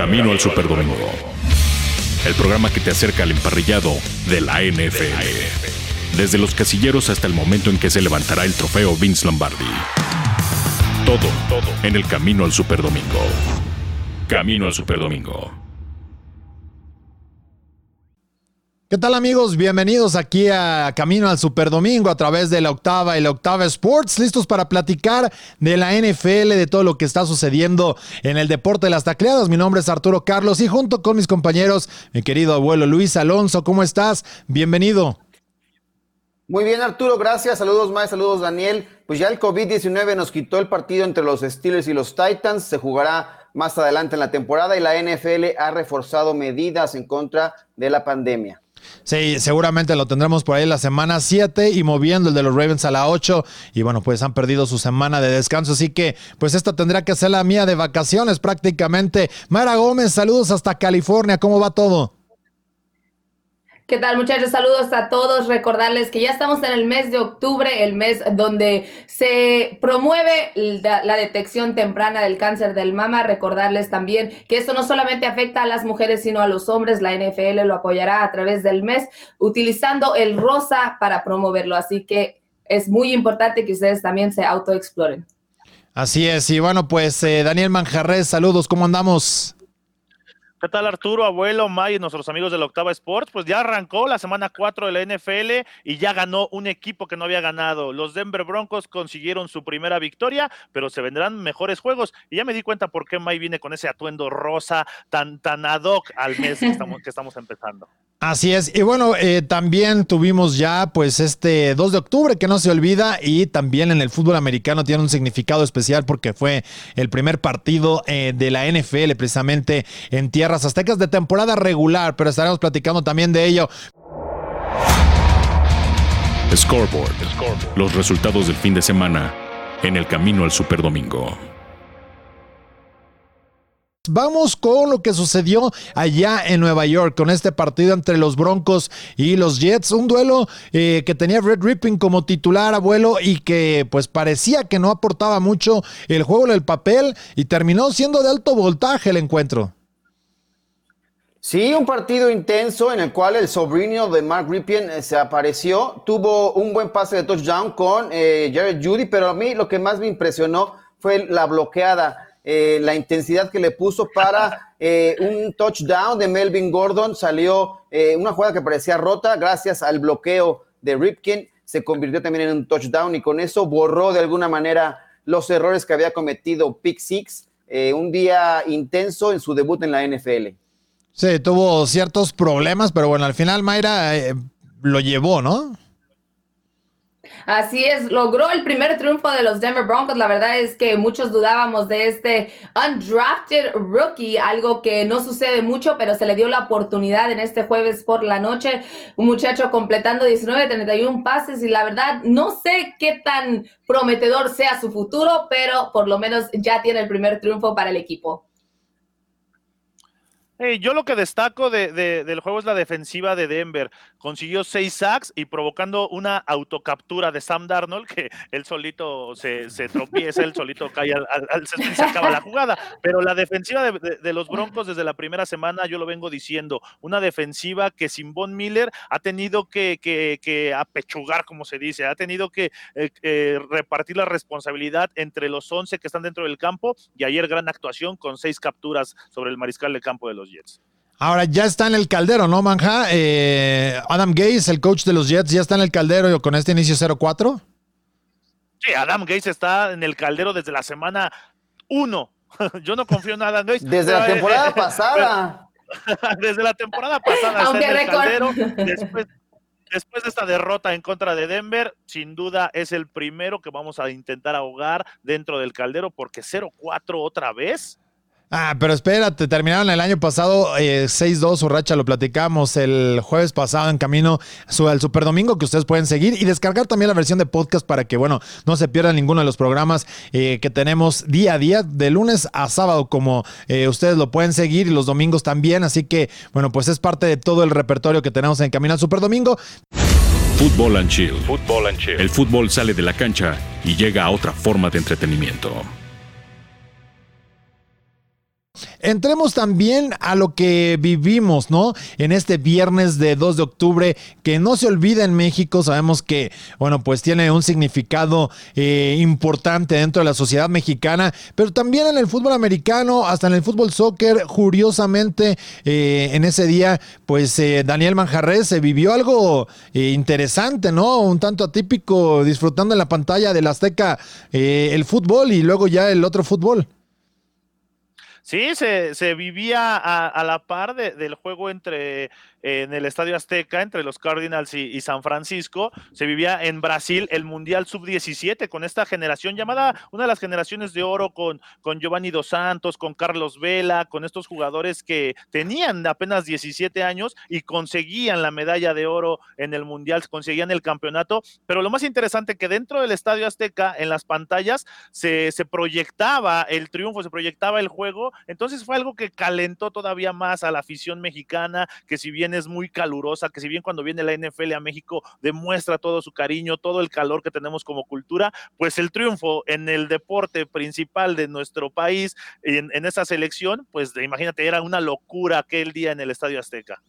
Camino al Superdomingo. El programa que te acerca al emparrillado de la NFL. Desde los casilleros hasta el momento en que se levantará el trofeo Vince Lombardi. Todo, todo en el Camino al Superdomingo. Camino al Superdomingo. ¿Qué tal amigos? Bienvenidos aquí a Camino al Superdomingo a través de la Octava y la Octava Sports, listos para platicar de la NFL, de todo lo que está sucediendo en el deporte de las tacleadas. Mi nombre es Arturo Carlos y junto con mis compañeros, mi querido abuelo Luis Alonso, ¿cómo estás? Bienvenido. Muy bien Arturo, gracias. Saludos Mae, saludos Daniel. Pues ya el COVID-19 nos quitó el partido entre los Steelers y los Titans. Se jugará más adelante en la temporada y la NFL ha reforzado medidas en contra de la pandemia. Sí, seguramente lo tendremos por ahí la semana 7 y moviendo el de los Ravens a la 8. Y bueno, pues han perdido su semana de descanso, así que pues esta tendrá que ser la mía de vacaciones prácticamente. Mara Gómez, saludos hasta California, ¿cómo va todo? ¿Qué tal muchachos? Saludos a todos. Recordarles que ya estamos en el mes de octubre, el mes donde se promueve la, detección temprana del cáncer del mama. Recordarles también que esto no solamente afecta a las mujeres, sino a los hombres. La NFL lo apoyará a través del mes utilizando el rosa para promoverlo. Así que es muy importante que ustedes también se autoexploren. Así es. Y bueno, pues eh, Daniel Manjarres, saludos. ¿Cómo andamos? ¿Qué tal Arturo, abuelo, May y nuestros amigos de la Octava Sports? Pues ya arrancó la semana 4 de la NFL y ya ganó un equipo que no había ganado. Los Denver Broncos consiguieron su primera victoria, pero se vendrán mejores juegos. Y ya me di cuenta por qué May viene con ese atuendo rosa tan, tan ad hoc al mes que estamos, empezando. Así es. Y bueno, eh, también tuvimos ya pues este 2 de octubre que no se olvida y también en el fútbol americano tiene un significado especial porque fue el primer partido eh, de la NFL precisamente en tierras aztecas de temporada regular, pero estaremos platicando también de ello. Scoreboard. Los resultados del fin de semana en el camino al Superdomingo. Vamos con lo que sucedió allá en Nueva York con este partido entre los Broncos y los Jets, un duelo eh, que tenía Red Ripping como titular abuelo y que pues parecía que no aportaba mucho el juego en el papel y terminó siendo de alto voltaje el encuentro. Sí, un partido intenso en el cual el sobrino de Mark Ripien eh, se apareció, tuvo un buen pase de touchdown con eh, Jared Judy, pero a mí lo que más me impresionó fue la bloqueada eh, la intensidad que le puso para eh, un touchdown de Melvin Gordon. Salió eh, una jugada que parecía rota gracias al bloqueo de Ripkin. Se convirtió también en un touchdown y con eso borró de alguna manera los errores que había cometido Pick Six. un día intenso en su debut en la NFL. Sí, tuvo ciertos problemas, pero bueno, al final Mayra lo llevó, ¿no? Así es, logró el primer triunfo de los Denver Broncos. La verdad es que muchos dudábamos de este undrafted rookie, algo que no sucede mucho, pero se le dio la oportunidad en este jueves por la noche. Un muchacho completando 19, 31 pases y la verdad no sé qué tan prometedor sea su futuro, pero por lo menos ya tiene el primer triunfo para el equipo yo lo que destaco de, del juego es la defensiva de Denver. Consiguió seis sacks y provocando una autocaptura de Sam Darnold, que él solito se, tropieza, él solito cae al, al, se acaba la jugada. Pero la defensiva de, los Broncos desde la primera semana, yo lo vengo diciendo, una defensiva que sin Von Miller ha tenido que, que, apechugar, como se dice, ha tenido que eh, eh, repartir la responsabilidad entre los 11 que están dentro del campo y ayer gran actuación con seis capturas sobre el mariscal de campo de los Jets. Ahora ya está en el caldero, ¿no, Manja? Eh, Adam Gates, el coach de los Jets, ya está en el caldero con este inicio 0-4. Sí, Adam Gates está en el caldero desde la semana 1. Yo no confío en Adam Gates. Desde la temporada pasada. desde la temporada pasada está en el caldero. Después, después de esta derrota en contra de Denver, sin duda es el primero que vamos a intentar ahogar dentro del caldero porque 0-4 otra vez Ah, pero espérate, terminaron el año pasado 6-2 eh, su racha, lo platicamos el jueves pasado en camino al Super Domingo que ustedes pueden seguir y descargar también la versión de podcast para que, bueno, no se pierdan ninguno de los programas eh, que tenemos día a día, de lunes a sábado, como eh, ustedes lo pueden seguir y los domingos también. Así que, bueno, pues es parte de todo el repertorio que tenemos en camino al Super Domingo. Fútbol and chill. Fútbol and chill. El fútbol sale de la cancha y llega a otra forma de entretenimiento. Entremos también a lo que vivimos, ¿no? En este viernes de 2 de octubre, que no se olvida en México, sabemos que, bueno, pues tiene un significado eh, importante dentro de la sociedad mexicana, pero también en el fútbol americano, hasta en el fútbol soccer, curiosamente, eh, en ese día, pues eh, Daniel Manjarres se vivió algo interesante, ¿no? Un tanto atípico, disfrutando en la pantalla del Azteca el fútbol y luego ya el otro fútbol. Sí, se, se vivía a, la par del juego entre en el Estadio Azteca entre los Cardinals y, San Francisco. Se vivía en Brasil el Mundial Sub-17 con esta generación llamada una de las generaciones de oro con, con Giovanni Dos Santos, con Carlos Vela, con estos jugadores que tenían apenas 17 años y conseguían la medalla de oro en el Mundial, conseguían el campeonato. Pero lo más interesante que dentro del Estadio Azteca, en las pantallas, se, se proyectaba el triunfo, se proyectaba el juego. Entonces fue algo que calentó todavía más a la afición mexicana, que si bien es muy calurosa, que si bien cuando viene la NFL a México demuestra todo su cariño, todo el calor que tenemos como cultura, pues el triunfo en el deporte principal de nuestro país, en, esa selección, pues imagínate, era una locura aquel día en el Estadio Azteca.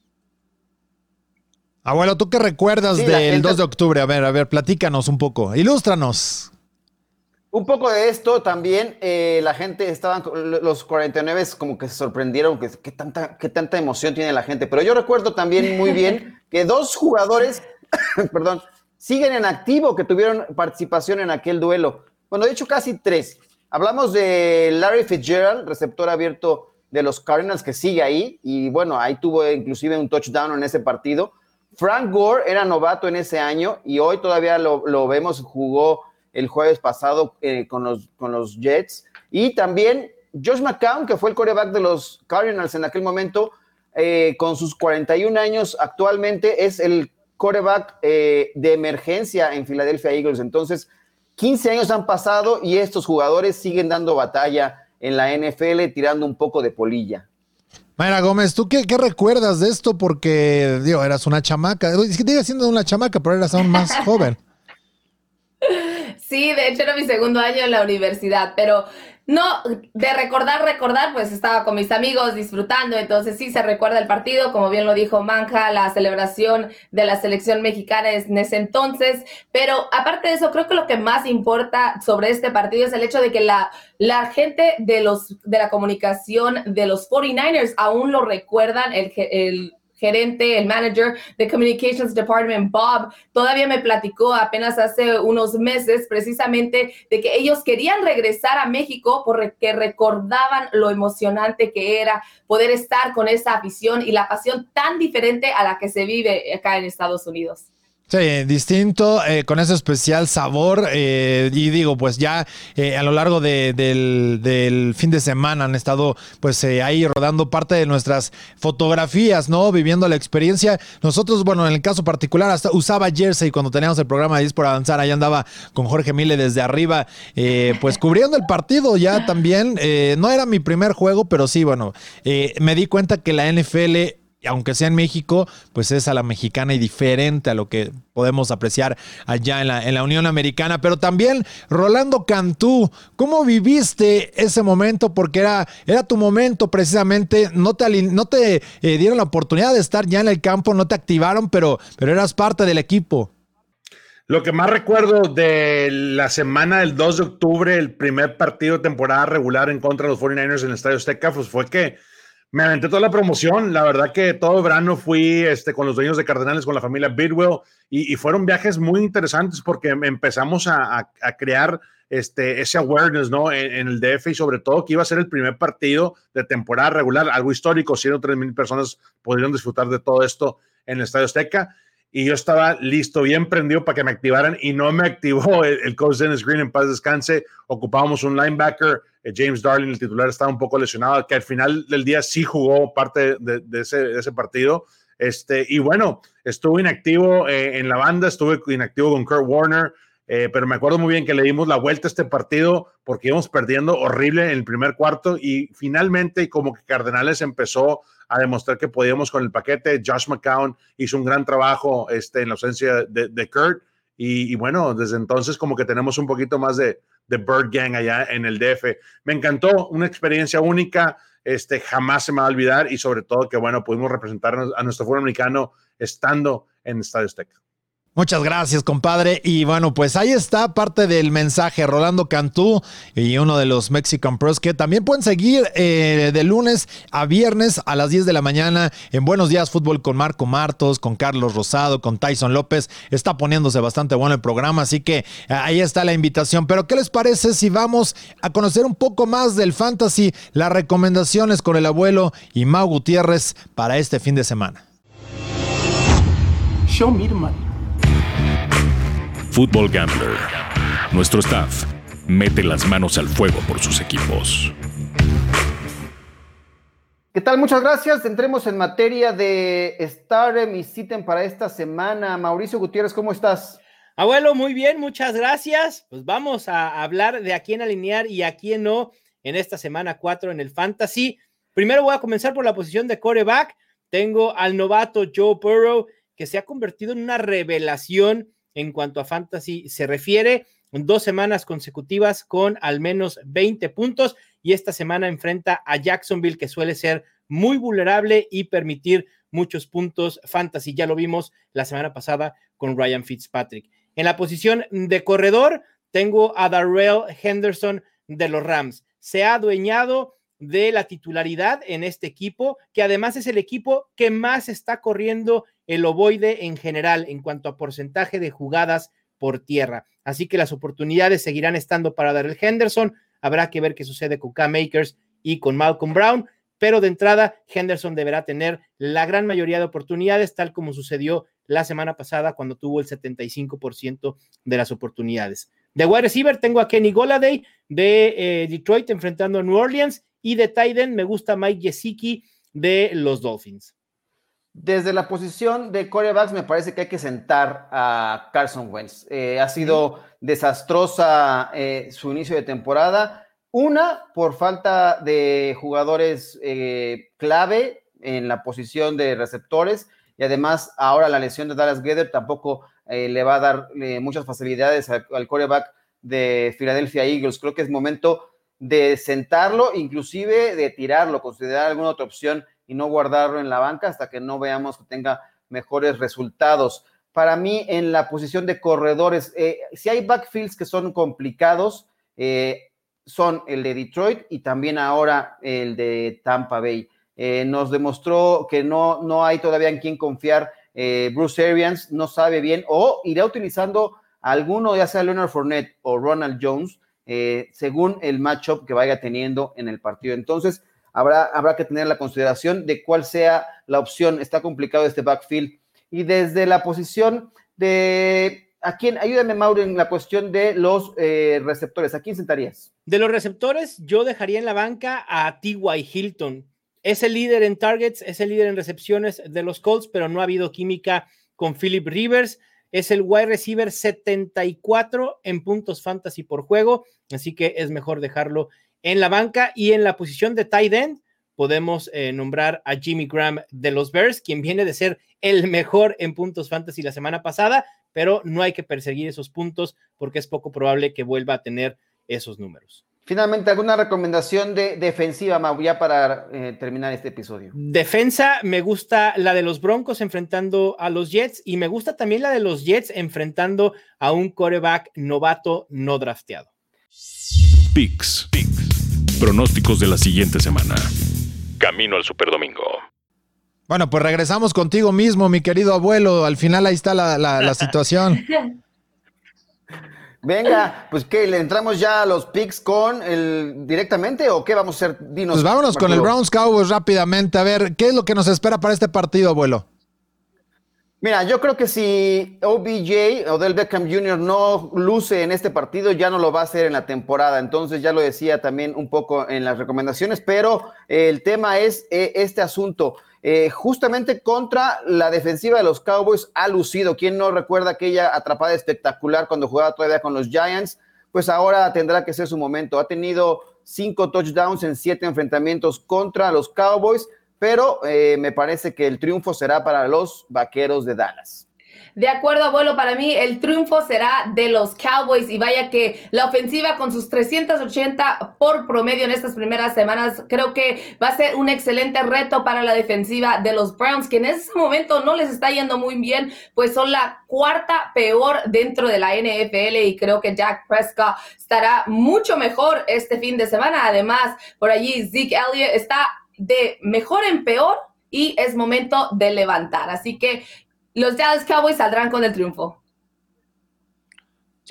Abuelo, ¿tú qué recuerdas del 2 de octubre? A ver, a ver, platícanos un poco, ilústranos. Un poco de esto también, eh, la gente estaban, los 49 como que se sorprendieron, que, qué tanta, tanta emoción tiene la gente. Pero yo recuerdo también muy bien que dos jugadores, perdón, siguen en activo, que tuvieron participación en aquel duelo. Bueno, de hecho casi tres. Hablamos de Larry Fitzgerald, receptor abierto de los Cardinals, que sigue ahí, y bueno, ahí tuvo inclusive un touchdown en ese partido. Frank Gore era novato en ese año y hoy todavía lo, lo vemos, jugó el jueves pasado eh, con, los, con los Jets. Y también Josh McCown, que fue el coreback de los Cardinals en aquel momento, eh, con sus 41 años actualmente, es el coreback eh, de emergencia en Philadelphia Eagles. Entonces, 15 años han pasado y estos jugadores siguen dando batalla en la NFL, tirando un poco de polilla. Mayra Gómez, ¿tú qué, recuerdas de esto? Porque, digo, eras una chamaca. Sigue siendo una chamaca, pero eras aún más joven. Sí, de hecho era mi segundo año en la universidad, pero no, de recordar, recordar, pues estaba con mis amigos disfrutando, entonces sí se recuerda el partido, como bien lo dijo Manja, la celebración de la selección mexicana en ese entonces, pero aparte de eso, creo que lo que más importa sobre este partido es el hecho de que la, la gente de, los, de la comunicación de los 49ers aún lo recuerdan, el, el gerente, el manager de Communications Department, Bob, todavía me platicó apenas hace unos meses precisamente de que ellos querían regresar a México porque recordaban lo emocionante que era poder estar con esa afición y la pasión tan diferente a la que se vive acá en Estados Unidos. Sí, distinto, eh, con ese especial sabor. Eh, y digo, pues ya eh, a lo largo del, fin de semana han estado pues ahí rodando parte de nuestras fotografías, ¿no? Viviendo la experiencia. Nosotros, bueno, en el caso particular, hasta usaba jersey cuando teníamos el programa de Dis por Avanzar. Ahí andaba con Jorge Mille desde arriba, pues cubriendo el partido ya también. no era mi primer juego, pero sí, bueno, me di cuenta que la NFL aunque sea en México, pues es a la mexicana y diferente a lo que podemos apreciar allá en la, en la Unión Americana. Pero también, Rolando Cantú, ¿cómo viviste ese momento? Porque era, era tu momento precisamente, no te, no te eh, dieron la oportunidad de estar ya en el campo, no te activaron, pero, pero eras parte del equipo. Lo que más recuerdo de la semana del 2 de octubre, el primer partido de temporada regular en contra de los 49ers en el Estadio Azteca, pues fue que me aventé toda la promoción. La verdad que todo verano fui este, con los dueños de Cardenales, con la familia Bidwell, y, fueron viajes muy interesantes porque empezamos a, crear este, ese awareness ¿no? En, el DF y sobre todo que iba a ser el primer partido de temporada regular, algo histórico. 103 mil personas pudieron disfrutar de todo esto en el Estadio Azteca. Y yo estaba listo, bien prendido para que me activaran y no me activó el, el coach Dennis Green en paz descanse. Ocupábamos un linebacker eh, James Darling, el titular, estaba un poco lesionado, que al final del día sí jugó parte de, ese, partido. Este, y bueno, estuvo inactivo eh, en la banda, estuve inactivo con Kurt Warner, eh, pero me acuerdo muy bien que le dimos la vuelta a este partido porque íbamos perdiendo horrible en el primer cuarto y finalmente como que Cardenales empezó a demostrar que podíamos con el paquete. Josh McCown hizo un gran trabajo este, en la ausencia de, Kurt y, bueno, desde entonces como que tenemos un poquito más de, de Bird Gang allá en el DF. Me encantó, una experiencia única. este, jamás se me va a olvidar y sobre todo que, bueno, pudimos representar a nuestro fútbol americano estando en Estadio Azteca. Muchas gracias, compadre. Y bueno, pues ahí está parte del mensaje. Rolando Cantú y uno de los Mexican Pros que también pueden seguir eh, de lunes a viernes a las 10 de la mañana en Buenos Días Fútbol con Marco Martos, con Carlos Rosado, con Tyson López. Está poniéndose bastante bueno el programa, así que eh, ahí está la invitación. Pero, ¿qué les parece si vamos a conocer un poco más del fantasy, las recomendaciones con el abuelo y Mau Gutiérrez para este fin de semana? Show me the money. Football Gambler. Nuestro staff mete las manos al fuego por sus equipos. ¿Qué tal? Muchas gracias. Entremos en materia de Stardom y Citen para esta semana. Mauricio Gutiérrez, ¿cómo estás? Abuelo, muy bien, muchas gracias. Pues vamos a hablar de a quién alinear y a quién no en esta semana 4 en el Fantasy. Primero voy a comenzar por la posición de coreback. Tengo al novato Joe Burrow, que se ha convertido en una revelación en cuanto a fantasy se refiere. Dos semanas consecutivas con al menos 20 puntos y esta semana enfrenta a Jacksonville que suele ser muy vulnerable y permitir muchos puntos fantasy. Ya lo vimos la semana pasada con Ryan Fitzpatrick. En la posición de corredor tengo a Darrell Henderson de los Rams. Se ha adueñado de la titularidad en este equipo, que además es el equipo que más está corriendo el ovoide en general en cuanto a porcentaje de jugadas por tierra. Así que las oportunidades seguirán estando para Darrell Henderson. Habrá que ver qué sucede con K-Makers y con Malcolm Brown, pero de entrada Henderson deberá tener la gran mayoría de oportunidades, tal como sucedió la semana pasada cuando tuvo el 75% de las oportunidades. De wide receiver tengo a Kenny Goladay de eh, Detroit enfrentando a New Orleans y de Tiden me gusta Mike Gesicki de los Dolphins. Desde la posición de corebacks me parece que hay que sentar a Carson Wentz. Eh, ha sido desastrosa eh, su inicio de temporada. Una, por falta de jugadores eh, clave en la posición de receptores y además ahora la lesión de Dallas Gether tampoco le va a dar muchas facilidades al, al coreback de Philadelphia Eagles. Creo que es momento de sentarlo, inclusive de tirarlo, considerar alguna otra opción y no guardarlo en la banca hasta que no veamos que tenga mejores resultados. Para mí, en la posición de corredores, eh, si hay backfields que son complicados, eh, son el de Detroit y también ahora el de Tampa Bay. Eh, nos demostró que no, no hay todavía en quién confiar. Bruce Arians no sabe bien o irá utilizando alguno, ya sea Leonard Fournette o Ronald Jones, eh, según el matchup que vaya teniendo en el partido. Entonces, habrá, habrá que tener la consideración de cuál sea la opción. Está complicado este backfield. Y desde la posición de ¿A quién? Ayúdame, Mauro, en la cuestión de los eh, receptores. ¿A quién sentarías? De los receptores, yo dejaría en la banca a T.Y. Hilton. Es el líder en targets, es el líder en recepciones de los Colts, pero no ha habido química con Philip Rivers es el wide receiver 74 en puntos fantasy por juego, así que es mejor dejarlo en la banca y en la posición de tight end podemos eh, nombrar a Jimmy Graham de los Bears, quien viene de ser el mejor en puntos fantasy la semana pasada, pero no hay que perseguir esos puntos porque es poco probable que vuelva a tener esos números. Finalmente, ¿alguna recomendación de defensiva, Mau, ya para eh, terminar este episodio? Defensa, me gusta la de los Broncos enfrentando a los Jets y me gusta también la de los Jets enfrentando a un coreback novato no drafteado. Picks. Pronósticos de la siguiente semana. Camino al Superdomingo. Bueno, pues regresamos contigo mismo, mi querido abuelo. Al final ahí está la, la situación. Venga, pues que le entramos ya a los picks con el directamente o qué vamos a hacer? Dinos. Pues vámonos con el Browns Cowboys rápidamente. A ver, ¿qué es lo que nos espera para este partido, abuelo? Mira, yo creo que si OBJ, Odell Beckham Jr., no luce en este partido, ya no lo va a hacer en la temporada. Entonces, ya lo decía también un poco en las recomendaciones, pero el tema es eh, este asunto. Eh, justamente contra la defensiva de los Cowboys ha lucido. ¿Quién no recuerda aquella atrapada espectacular cuando jugaba todavía con los Giants? Pues ahora tendrá que ser su momento. Ha tenido cinco touchdowns en siete enfrentamientos contra los Cowboys, pero eh, me parece que el triunfo será para los Vaqueros de Dallas. De acuerdo, abuelo, para mí el triunfo será de los Cowboys y vaya que la ofensiva con sus 380 por promedio en estas primeras semanas creo que va a ser un excelente reto para la defensiva de los Browns, que en ese momento no les está yendo muy bien, pues son la cuarta peor dentro de la NFL y creo que Jack Prescott estará mucho mejor este fin de semana. Además, por allí Zeke Elliott está de mejor en peor y es momento de levantar. Así que los Dallas Cowboys saldrán con el triunfo.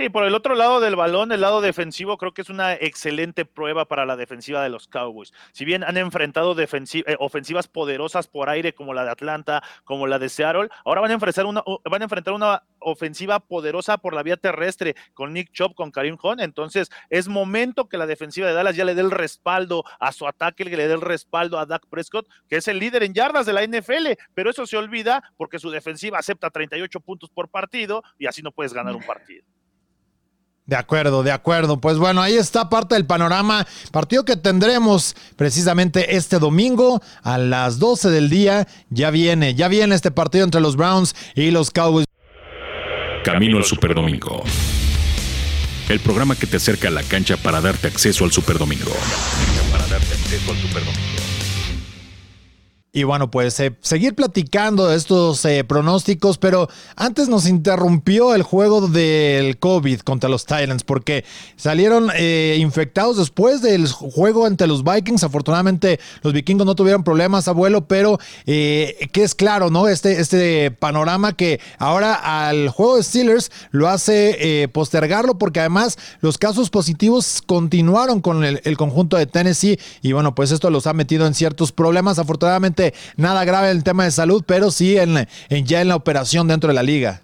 Sí, por el otro lado del balón, el lado defensivo, creo que es una excelente prueba para la defensiva de los Cowboys. Si bien han enfrentado eh, ofensivas poderosas por aire como la de Atlanta, como la de Seattle, ahora van a enfrentar una, van a enfrentar una ofensiva poderosa por la vía terrestre con Nick Chop, con Karim Hunt. Entonces, es momento que la defensiva de Dallas ya le dé el respaldo a su ataque, que le dé el respaldo a Dak Prescott, que es el líder en yardas de la NFL. Pero eso se olvida porque su defensiva acepta 38 puntos por partido y así no puedes ganar un partido. De acuerdo, de acuerdo. Pues bueno, ahí está parte del panorama. Partido que tendremos precisamente este domingo a las 12 del día. Ya viene, ya viene este partido entre los Browns y los Cowboys. Camino al Superdomingo. El programa que te acerca a la cancha para darte acceso al Superdomingo. Para darte acceso al Superdomingo. Y bueno, pues eh, seguir platicando de estos eh, pronósticos, pero antes nos interrumpió el juego del COVID contra los Titans porque salieron eh, infectados después del juego ante los Vikings. Afortunadamente los vikingos no tuvieron problemas, abuelo, pero que es claro, ¿no? Este, este panorama que ahora al juego de Steelers lo hace postergarlo porque además los casos positivos continuaron con el conjunto de Tennessee y bueno, pues esto los ha metido en ciertos problemas. Afortunadamente nada grave en el tema de salud, pero sí en, ya en la operación dentro de la liga.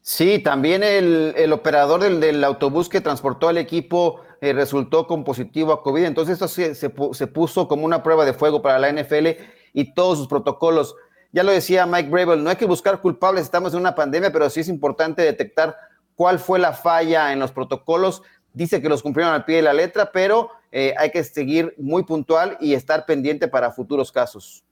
Sí, también el, operador del, autobús que transportó al equipo eh, resultó con positivo a COVID. Entonces esto se, se, puso como una prueba de fuego para la NFL y todos sus protocolos. Ya lo decía Mike Bravel, no hay que buscar culpables, estamos en una pandemia, pero sí es importante detectar cuál fue la falla en los protocolos. Dice que los cumplieron al pie de la letra, pero eh, hay que seguir muy puntual y estar pendiente para futuros casos.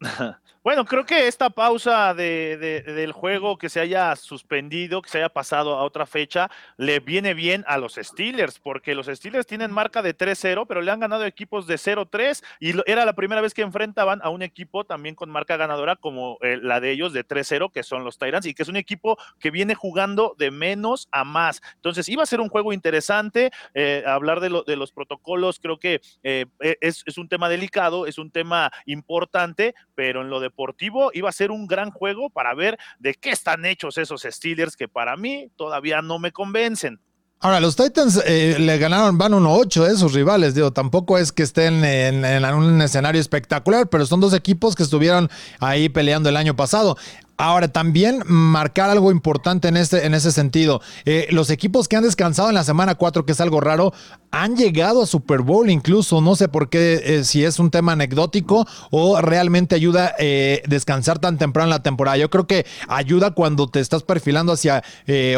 Bueno, creo que esta pausa de, del juego que se haya suspendido, que se haya pasado a otra fecha, le viene bien a los Steelers, porque los Steelers tienen marca de 3-0, pero le han ganado equipos de 0-3 y era la primera vez que enfrentaban a un equipo también con marca ganadora como eh, la de ellos de 3-0, que son los Tyrants, y que es un equipo que viene jugando de menos a más. Entonces, iba a ser un juego interesante. Eh, hablar de, de, los protocolos, creo que eh, e, es un tema delicado, es un tema importante, pero en lo de deportivo iba a ser un gran juego para ver de qué están hechos esos Steelers que para mí todavía no me convencen. Ahora, los Titans eh, le ganaron, van 1-8 de sus rivales, digo, tampoco es que estén en, un escenario espectacular, pero son dos equipos que estuvieron ahí peleando el año pasado. Ahora, también marcar algo importante en, este, en ese sentido. Eh, los equipos que han descansado en la semana 4, que es algo raro, han llegado a Super Bowl incluso. No sé por qué, eh, si es un tema anecdótico o realmente ayuda eh, descansar tan temprano en la temporada. Yo creo que ayuda cuando te estás perfilando hacia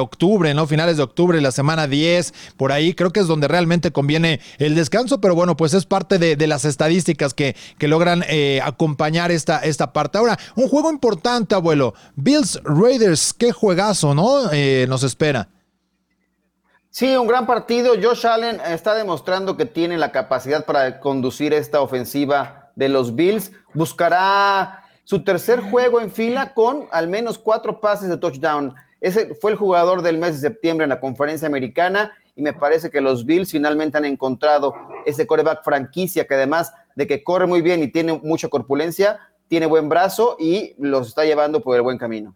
octubre, ¿no? Finales de octubre, la semana 10, por ahí. Creo que es donde realmente conviene el descanso, pero bueno, pues es parte de, las estadísticas que, que logran acompañar esta, esta parte. Ahora, un juego importante, abuelo. Bills Raiders, qué juegazo, ¿no? Eh, nos espera. Sí, un gran partido. Josh Allen está demostrando que tiene la capacidad para conducir esta ofensiva de los Bills. Buscará su tercer juego en fila con al menos cuatro pases de touchdown. Ese fue el jugador del mes de septiembre en la conferencia americana y me parece que los Bills finalmente han encontrado ese coreback franquicia que además de que corre muy bien y tiene mucha corpulencia, tiene buen brazo y los está llevando por el buen camino.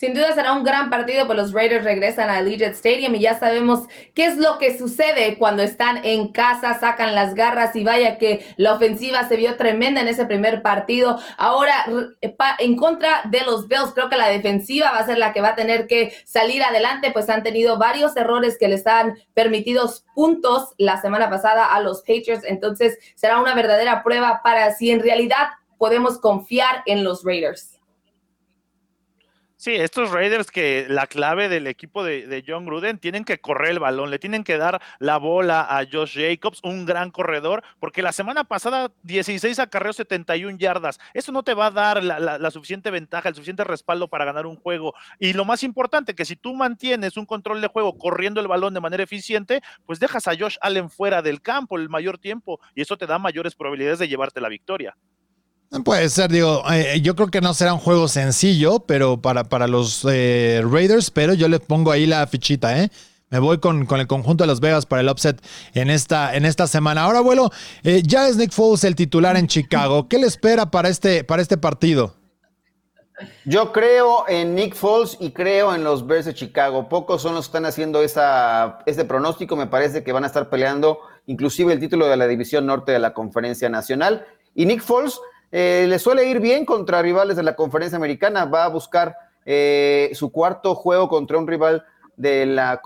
Sin duda será un gran partido, pues los Raiders regresan a Allegiant Stadium y ya sabemos qué es lo que sucede cuando están en casa, sacan las garras y vaya que la ofensiva se vio tremenda en ese primer partido. Ahora, en contra de los Bills, creo que la defensiva va a ser la que va a tener que salir adelante, pues han tenido varios errores que les han permitidos puntos la semana pasada a los Patriots, entonces será una verdadera prueba para si en realidad podemos confiar en los Raiders. Sí, estos Raiders que la clave del equipo de, John Gruden tienen que correr el balón, le tienen que dar la bola a Josh Jacobs, un gran corredor, porque la semana pasada 16 acarreos 71 yardas. Eso no te va a dar la, suficiente ventaja, el suficiente respaldo para ganar un juego. Y lo más importante, que si tú mantienes un control de juego corriendo el balón de manera eficiente, pues dejas a Josh Allen fuera del campo el mayor tiempo y eso te da mayores probabilidades de llevarte la victoria. Puede ser, digo, eh, yo creo que no será un juego sencillo, pero para, para los eh, Raiders, pero yo le pongo ahí la fichita, ¿eh? Me voy con, con, el conjunto de Las Vegas para el upset en esta, en esta semana. Ahora, abuelo, eh, ya es Nick Foles el titular en Chicago. ¿Qué le espera para este, para este partido? Yo creo en Nick Foles y creo en los Bears de Chicago. Pocos son los que están haciendo esa, este pronóstico. Me parece que van a estar peleando inclusive el título de la División Norte de la Conferencia Nacional. Y Nick Foles eh, le suele ir bien contra rivales de la conferencia americana. Va a buscar eh, su cuarto juego contra un rival de la,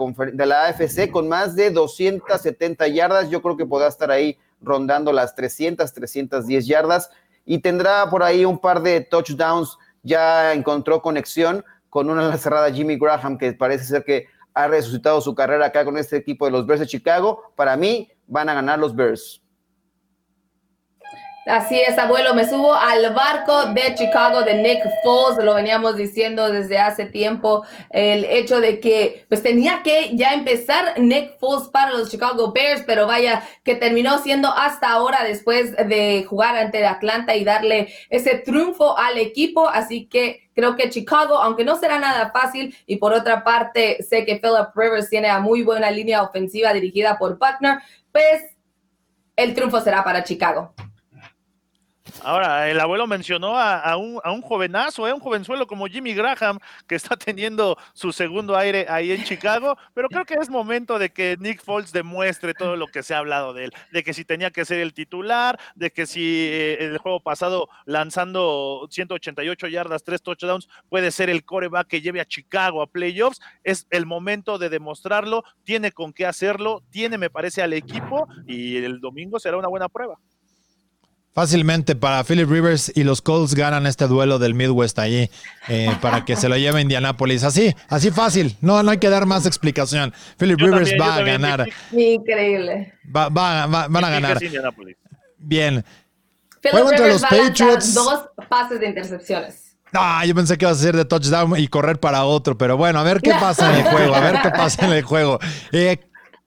AFC con más de 270 yardas. Yo creo que podrá estar ahí rondando las 300, 310 yardas y tendrá por ahí un par de touchdowns. Ya encontró conexión con una cerrada Jimmy Graham que parece ser que ha resucitado su carrera acá con este equipo de los Bears de Chicago. Para mí van a ganar los Bears. Así es, abuelo, me subo al barco de Chicago de Nick Foles, lo veníamos diciendo desde hace tiempo, el hecho de que pues tenía que ya empezar Nick Foles para los Chicago Bears, pero vaya que terminó siendo hasta ahora después de jugar ante Atlanta y darle ese triunfo al equipo, así que creo que Chicago, aunque no será nada fácil, y por otra parte sé que Philip Rivers tiene a muy buena línea ofensiva dirigida por Buckner, pues el triunfo será para Chicago. Ahora, el abuelo mencionó a, un, a un, jovenazo, ¿eh? un jovenzuelo como Jimmy Graham, que está teniendo su segundo aire ahí en Chicago, pero creo que es momento de que Nick Foles demuestre todo lo que se ha hablado de él, de que si tenía que ser el titular, de que si eh, el juego pasado lanzando 188 yardas, tres touchdowns, puede ser el coreback que lleve a Chicago a playoffs, es el momento de demostrarlo, tiene con qué hacerlo, tiene, me parece, al equipo y el domingo será una buena prueba. Fácilmente para Philip Rivers y los Colts ganan este duelo del Midwest allí eh, para que se lo lleve a Indianapolis. Así, así fácil. No, no hay que dar más explicación. Philip Rivers va a ganar. Increíble. Va, va, van a ganar. Bien. Philip Rivers los Patriots. dos pases de intercepciones. Ah, yo pensé que iba a ser de touchdown y correr para otro, pero bueno, a ver qué pasa en el juego, a ver qué pasa en el juego. Eh,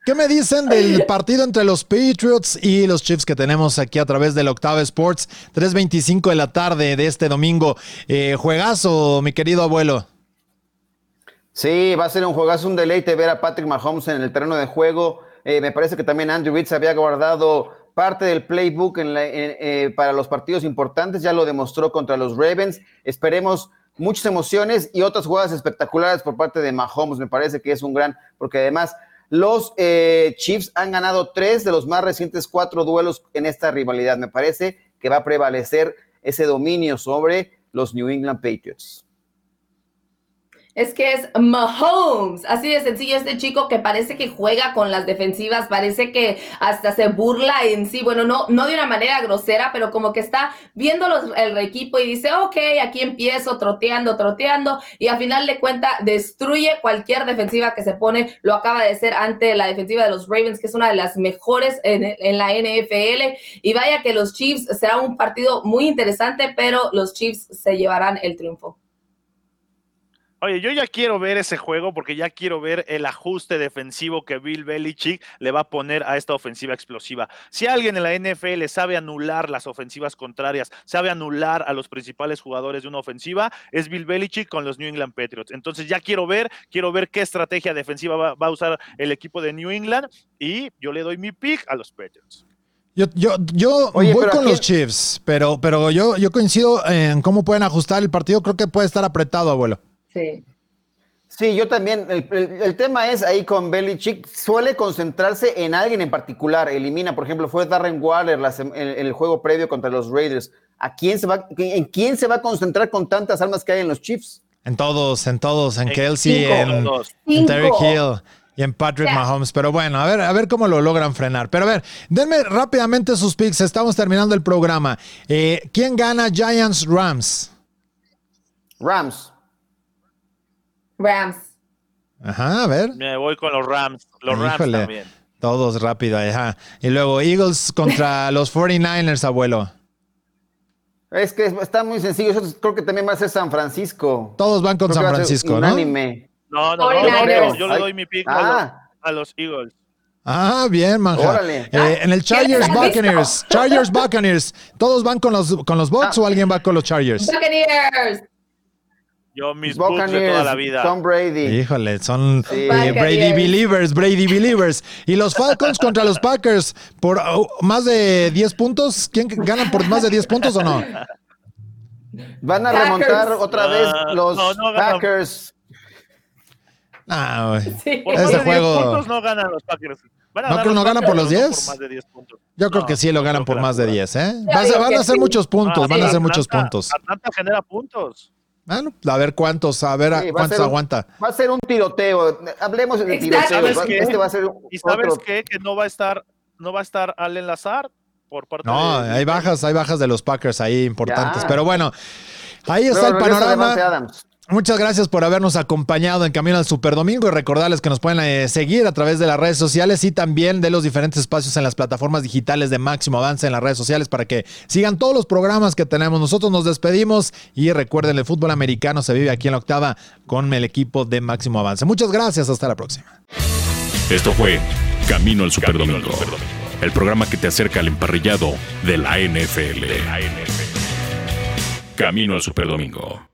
¿Qué me dicen del partido entre los Patriots y los Chiefs que tenemos aquí a través del Octava Sports? 3.25 de la tarde de este domingo. Eh, juegazo, mi querido abuelo. Sí, va a ser un juegazo, un deleite ver a Patrick Mahomes en el terreno de juego. Eh, me parece que también Andrew Reid había guardado parte del playbook eh, para los partidos importantes, ya lo demostró contra los Ravens. Esperemos muchas emociones y otras jugadas espectaculares por parte de Mahomes. Me parece que es un gran, porque además los eh, Chiefs han ganado tres de los más recientes cuatro duelos en esta rivalidad. Me parece que va a prevalecer ese dominio sobre los New England Patriots es que es Mahomes. Así de sencillo este chico que parece que juega con las defensivas, parece que hasta se burla en sí. Bueno, no, no de una manera grosera, pero como que está viendo el equipo y dice, ok, aquí empiezo troteando, troteando, y al final de cuenta destruye cualquier defensiva que se pone. Lo acaba de hacer ante la defensiva de los Ravens, que es una de las mejores en, en la NFL. Y vaya que los Chiefs será un partido muy interesante, pero los Chiefs se llevarán el triunfo. Oye, yo ya quiero ver ese juego porque ya quiero ver el ajuste defensivo que Bill Belichick le va a poner a esta ofensiva explosiva. Si alguien en la NFL sabe anular las ofensivas contrarias, sabe anular a los principales jugadores de una ofensiva, es Bill Belichick con los New England Patriots. Entonces ya quiero ver, quiero ver qué estrategia defensiva va, a usar el equipo de New England y yo le doy mi pick a los Patriots. Yo, yo, yo voy con los Chiefs, pero, pero yo, yo coincido en cómo pueden ajustar el partido. Creo que puede estar apretado, abuelo. Sí. yo también. El, tema es ahí con Belichick, suele concentrarse en alguien en particular. Elimina, por ejemplo, fue Darren Waller en el, juego previo contra los Raiders. ¿A quién se va, ¿En quién se va a concentrar con tantas armas que hay en los Chiefs? En todos, en todos, en, Kelsey, en, Derek Hill y en Patrick Mahomes. Pero bueno, a ver, a ver cómo lo logran frenar. Pero a ver, denme rápidamente sus picks. Estamos terminando el programa. Eh, ¿Quién gana Giants Rams? Rams. Rams. Ajá, a ver. Me voy con los Rams. Los Rams Híjole. también. Todos rápido, ajá. Y luego Eagles contra los 49ers, abuelo. Es que está muy sencillo. Yo creo que también va a ser San Francisco. Todos van con Creo San Francisco, ¿no? unánime. No, no, no, no, 49ers. creo. Yo le doy mi pick a, los, Ah, a los Eagles. Ah, bien, manja. Órale. Eh, en el Chargers ¿Quién está Buccaneers. Chargers Buccaneers. ¿Todos van con los, con los Bucks Ah. o alguien va con los Chargers? Buccaneers. Yo mis Bucks de Buccaneers, toda la vida. Tom Brady. Híjole, son Sí. eh, Buccaneers. Brady Believers, Brady Believers. Y los Falcons contra los Packers por oh, más de 10 puntos. ¿Quién ganan por más de 10 puntos o no? Van a Packers. remontar otra Ah, vez los no, no. Packers. Ah, güey. Sí. Por 10 juego- puntos no ganan los Packers. ¿No que no ganan por los pero no 10? por más de 10 puntos. Yo creo que sí lo ganan creo por más de la 10, ¿eh? Van a hacer muchos puntos, Ah, van a hacer muchos Atlanta- puntos. Atlanta genera puntos. Bueno, a ver cuántos, a ver a Sí, va a cuántos un- aguanta. Va a ser un tiroteo. Hablemos de Exacto. tiroteo. ¿Sabes Va-? Este va a ser ¿Y sabes otro. qué? Que no va a estar, no va a estar Allen Lazar por parte No, de. hay bajas, hay bajas de los Packers ahí importantes. Ya. Pero bueno, ahí está Luego el panorama. Muchas gracias por habernos acompañado en Camino al Super Domingo y recordarles que nos pueden eh, seguir a través de las redes sociales y también de los diferentes espacios en las plataformas digitales de Máximo Avance en las redes sociales para que sigan todos los programas que tenemos. Nosotros nos despedimos y recuerden, el fútbol americano se vive aquí en la octava con el equipo de Máximo Avance. Muchas gracias, hasta la próxima. Esto fue Camino al Superdomingo, el programa que te acerca al emparrillado de la NFL. Camino al Superdomingo.